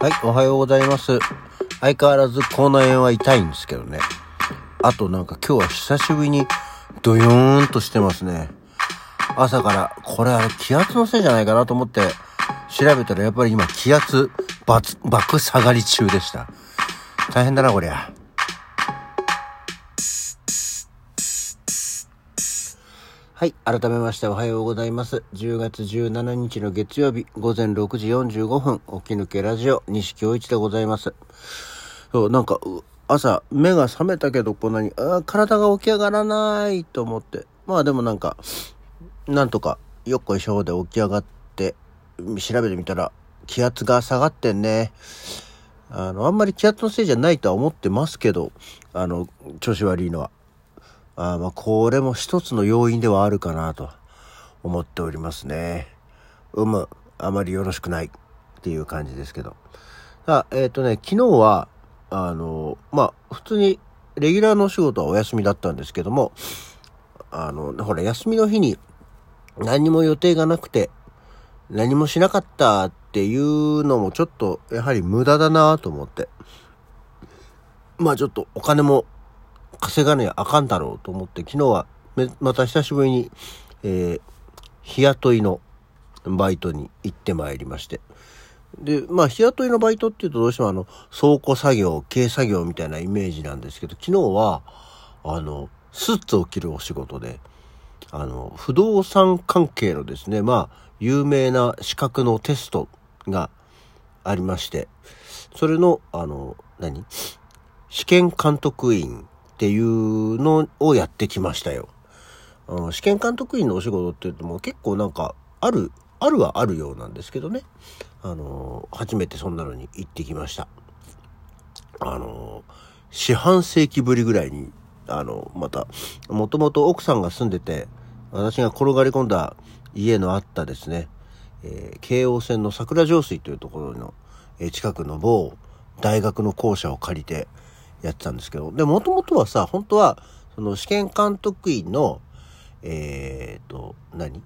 はい、おはようございます。相変わらず口内炎は痛いんですけどね。あとなんか今日は久しぶりにドヨーンとしてますね。朝から、これあれ気圧のせいじゃないかなと思って調べたらやっぱり今気圧爆爆下がり中でした。大変だなこりゃ。はい。改めましておはようございます。10月17日の月曜日午前6時45分、起き抜けラジオ、西京一でございます。そう、なんか、朝、目が覚めたけど、こんなに、あ体が起き上がらないと思って。まあでもなんか、なんとか、よっこいしょで起き上がって、調べてみたら、気圧が下がってんね。あの、あんまり気圧のせいじゃないとは思ってますけど、あの、調子悪いのは。あまあ、これも一つの要因ではあるかなと思っておりますね。うむ、あまりよろしくないっていう感じですけど。あえっ、とね、昨日は、あの、まあ、普通にレギュラーのお仕事はお休みだったんですけども、あの、ほら、休みの日に何も予定がなくて、何もしなかったっていうのもちょっと、やはり無駄だなと思って。まあちょっとお金も稼がねあかんだろうと思って、昨日はまた久しぶりに、えー日雇いのバイトに行ってまいりまして。で、まあ日雇いのバイトっていうとどうしてもあの、倉庫作業、軽作業みたいなイメージなんですけど、昨日は、あの、スーツを着るお仕事で、あの、不動産関係のですね、まあ、有名な資格のテストがありまして、それの、あの、何？試験監督員っていうのをやってきましたよ。うん試験監督員のお仕事って言っても結構なんか、ある、あるはあるようなんですけどね。あの、初めてそんなのに行ってきました。あの、四半世紀ぶりぐらいに、あの、また、もともと奥さんが住んでて、私が転がり込んだ家のあったですね、え京王線の桜上水というところの、え近くの某大学の校舎を借りてやってたんですけど、で、もともとはさ、本当は、その試験監督員の、えーと、何？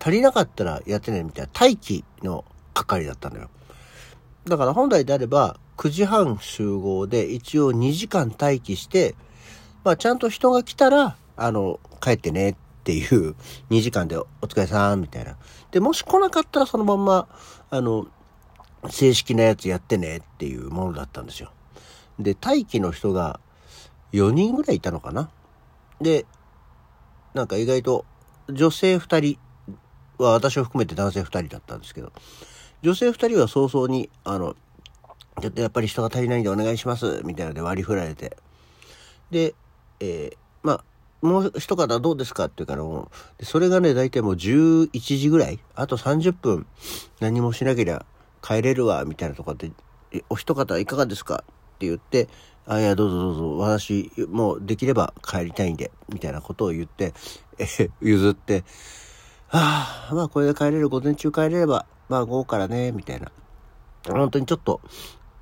足りなかったらやってねみたいな待機の係だったのよ。だから本来であれば9時半集合で一応2時間待機して、まあちゃんと人が来たら、あの、帰ってねっていう2時間でお疲れさんみたいな。で、もし来なかったらそのまんま、あの、正式なやつやってねっていうものだったんですよ。で、待機の人が4人ぐらいいたのかな。で、なんか意外と女性2人は私を含めて男性2人だったんですけど、女性2人は早々に、あの、ちょっとやっぱり人が足りないんでお願いします、みたいなので割り振られて。で、えーまあ、もう一方どうですかって言うからもう、それがね、大体もう11時ぐらい、あと30分何もしなけりゃ帰れるわ、みたいなとこで、お一方いかがですか？って言って、あ、いや、どうぞどうぞ、私、もうできれば帰りたいんで、みたいなことを言って、え譲って、はあ、まあこれで帰れる、午前中帰れれば、まあ午後からね、みたいな。本当にちょっと、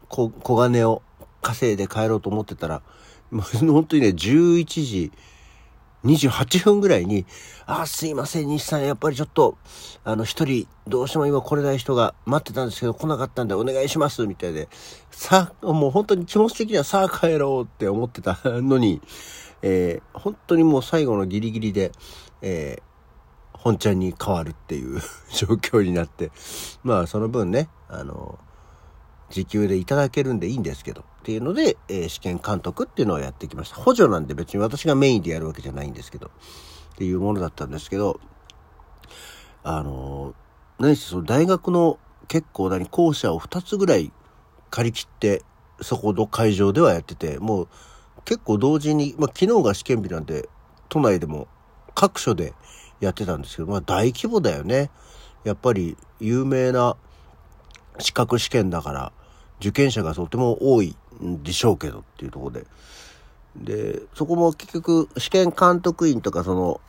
小金を稼いで帰ろうと思ってたら、もう本当にね、11時28分ぐらいに、あ、すいません、西さん、やっぱりちょっと、あの、一人、どうしても今来れない人が待ってたんですけど、来なかったんでお願いします、みたいで、さあ、もう本当に気持ち的にはさあ帰ろうって思ってたのに、えー本当にもう最後のギリギリで、えー本ちゃんに変わるっていう 状況になって、まあその分ね、あの、時給でいただけるんでいいんですけど、っていうので、えー試験監督っていうのをやってきました。補助なんで別に私がメインでやるわけじゃないんですけど、っていうものだったんですけど、あの、何せその大学の結構何、校舎を2つぐらい借り切って、そこの会場ではやってて、もう結構同時に、まあ昨日が試験日なんで、都内でも各所でやってたんですけど、まあ大規模だよね。やっぱり有名な資格試験だから、受験者がとても多いんでしょうけどっていうところで。で、そこも結局試験監督員とかその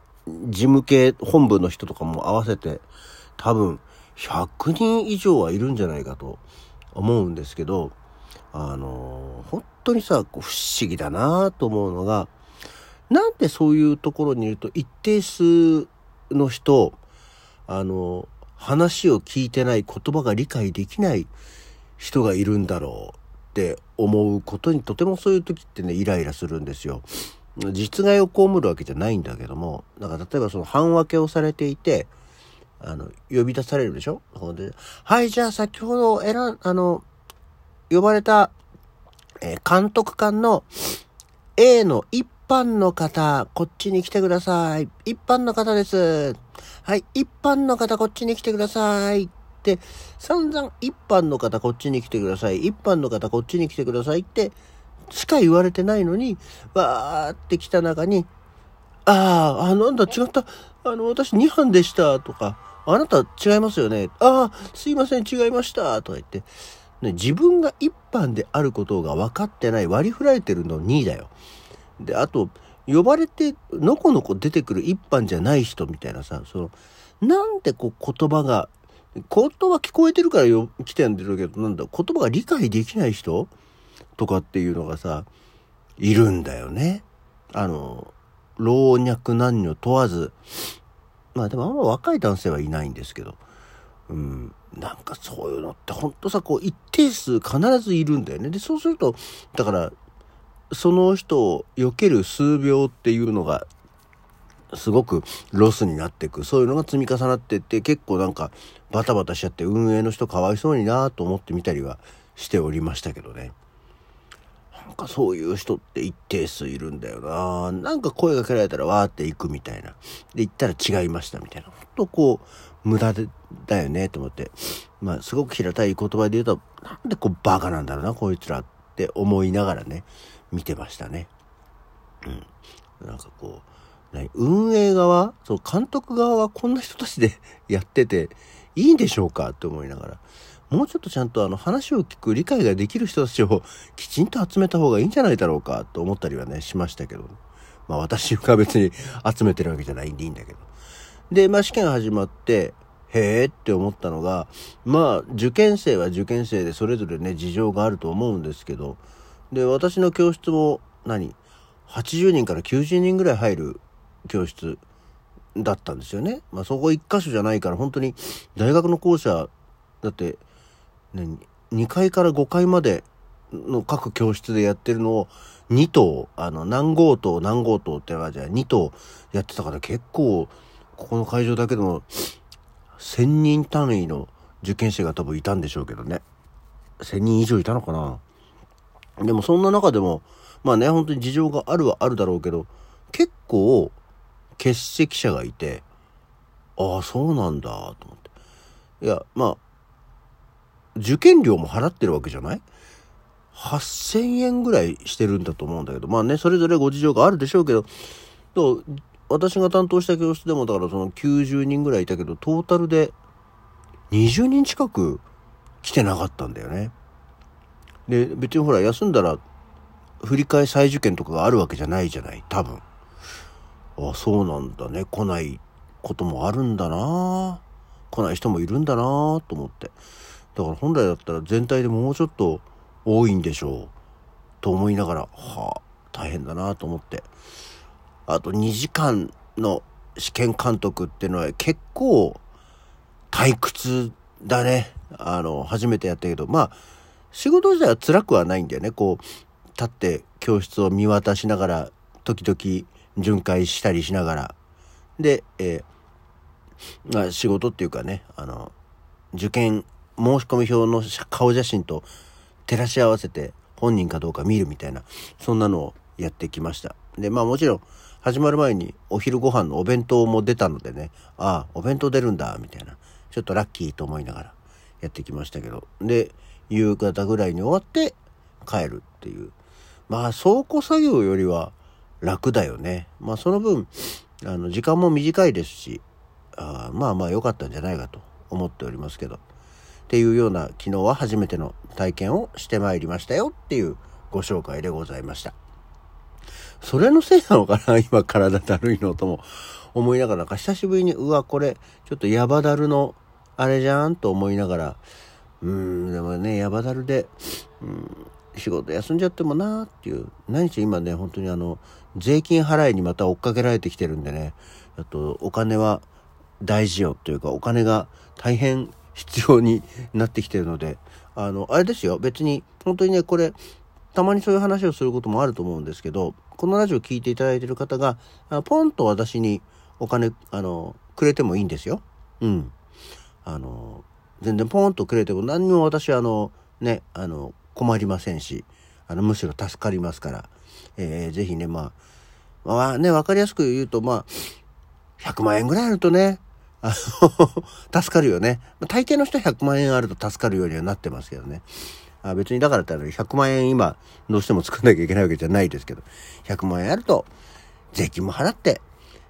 事務系本部の人とかも合わせて多分100人以上はいるんじゃないかと思うんですけど、あの、本当にさ、不思議だなと思うのが、なんでそういうところにいると一定数の人、あの、話を聞いてない言葉が理解できない人がいるんだろうって思うことにとてもそういう時ってね、イライラするんですよ。実害を被るわけじゃないんだけども、だから例えばその半分けをされていて、あの、呼び出されるでしょ？で、はい、じゃあ先ほど選ん、あの、呼ばれた、えー、監督官の A の一般の方、こっちに来てください。一般の方です。はい、一般の方、こっちに来てください。って、散々一般の方、こっちに来てください。一般の方、こっちに来てくださいって、しか言われてないのに、わーって来た中に、ああ、あ、なんだ、違った。あの、私2班でした、とか、あなた違いますよね。ああ、すいません、違いました、とか言って、ね、自分が一班であることが分かってない、割り振られてるの2だよ。で、あと、呼ばれて、のこのこ出てくる一般じゃない人みたいなさ、その、なんでこう言葉が、言葉聞こえてるからよ来てんだろうけど、なんだ、言葉が理解できない人とかっていうのがさ、いるんだよね。あの、老若男女問わず、まあでもあんま若い男性はいないんですけど、うん、なんかそういうのってほんとさ、こう一定数必ずいるんだよね。で、そうすると、だから、その人を避ける数秒っていうのが、すごくロスになっていく。そういうのが積み重なってって、結構なんかバタバタしちゃって運営の人かわいそうになと思ってみたりはしておりましたけどね。なんかそういう人って一定数いるんだよな。なんか声がけられたらわーって行くみたいな。で、行ったら違いましたみたいな。ほんとこう、無駄でだよねと思って。まあ、すごく平たい言葉で言うと、なんでこうバカなんだろうな、こいつらってって思いながらね、見てましたね。うん。なんかこう、何？運営側、そう監督側はこんな人たちで やってていいんでしょうかって思いながら。もうちょっとちゃんとあの話を聞く理解ができる人たちを きちんと集めた方がいいんじゃないだろうかと思ったりはね、しましたけど。まあ私が別に集めてるわけじゃないんでいいんだけど。で、まあ試験始まって、へえって思ったのが、まあ受験生は受験生でそれぞれね、事情があると思うんですけど、で、私の教室も何 ?80 人から90人ぐらい入る教室だったんですよね。まあそこ一箇所じゃないから本当に大学の校舎だってね、2階から5階までの各教室でやってるのを2棟、あの、何号棟、何号棟ってのじゃ2棟やってたから結構、ここの会場だけでも1000人単位の受験生が多分いたんでしょうけどね。1000人以上いたのかなでもそんな中でも、まあね、本当に事情があるはあるだろうけど、結構欠席者がいて、ああ、そうなんだ、と思って。いや、まあ、受験料も払ってるわけじゃない ?8000 円ぐらいしてるんだと思うんだけど、まあね、それぞれご事情があるでしょうけど、私が担当した教室でもだからその90人ぐらいいたけど、トータルで20人近く来てなかったんだよね。で、別にほら、休んだら、振り替え再受験とかがあるわけじゃないじゃない、多分。あ、そうなんだね。来ないこともあるんだな来ない人もいるんだなと思って。だから本来だったら全体でもうちょっと多いんでしょうと思いながらはあ大変だなと思ってあと2時間の試験監督っていうのは結構退屈だね。あの初めてやったけど。まあ仕事自体は辛くはないんだよね。こう立って教室を見渡しながら時々巡回したりしながら。で、えー、まあ、仕事っていうかねあの受験申し込み表の顔写真と照らし合わせて本人かどうか見るみたいな、そんなのをやってきました。で、まあもちろん、始まる前にお昼ご飯のお弁当も出たのでね、ああ、お弁当出るんだ、みたいな。ちょっとラッキーと思いながらやってきましたけど。で、夕方ぐらいに終わって帰るっていう。まあ倉庫作業よりは楽だよね。まあその分、あの、時間も短いですし、あまあまあ良かったんじゃないかと思っておりますけど。っていうような昨日は初めての体験をしてまいりましたよっていうご紹介でございました。それのせいなのかな？今体だるいのとも思いながら、なんか久しぶりに、うわ、これ、ちょっとヤバダルのあれじゃんと思いながら、うん、でもね、ヤバダルで、うん、仕事休んじゃってもなーっていう、何し今ね、本当にあの、税金払いにまた追っかけられてきてるんでね、あと、お金は大事よというか、お金が大変必要になってきてるので、あの、あれですよ。別に、本当にね、これ、たまにそういう話をすることもあると思うんですけど、このラジオ聞いていただいてる方が、ポンと私にお金、あの、くれてもいいんですよ。うん。あの、全然ポンとくれても何にも私あの、ね、あの、困りませんし、あの、むしろ助かりますから、えー、ぜひね、まあ、まあね、わかりやすく言うと、まあ、100万円ぐらいあるとね、あの 助かるよね。大抵の人は100万円あると助かるようにはなってますけどね。あ別にだからって100万円今どうしても作んなきゃいけないわけじゃないですけど、100万円あると税金も払って、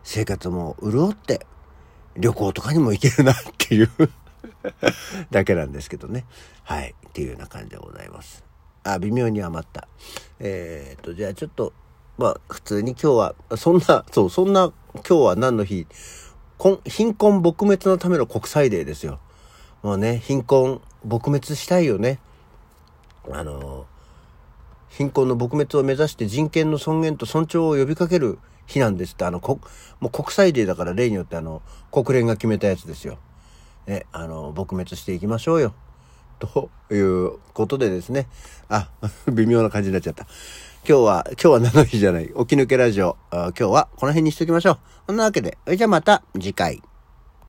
生活も潤って、旅行とかにも行けるなっていう だけなんですけどね。はい。っていうような感じでございます。あ、微妙に余った。えー、っと、じゃあちょっと、まあ、普通に今日は、そんな、そう、そんな、今日は何の日？貧困撲滅のための国際デーですよ。もうね、貧困撲滅したいよね。あの、貧困の撲滅を目指して人権の尊厳と尊重を呼びかける日なんですって、あの、こもう国際デーだから例によってあの、国連が決めたやつですよ。ね、あの、撲滅していきましょうよ。ということでですね。あ、微妙な感じになっちゃった。今日は、今日は何の日じゃない。起き抜けラジオ。今日はこの辺にしときましょう。そんなわけで、じゃあまた次回。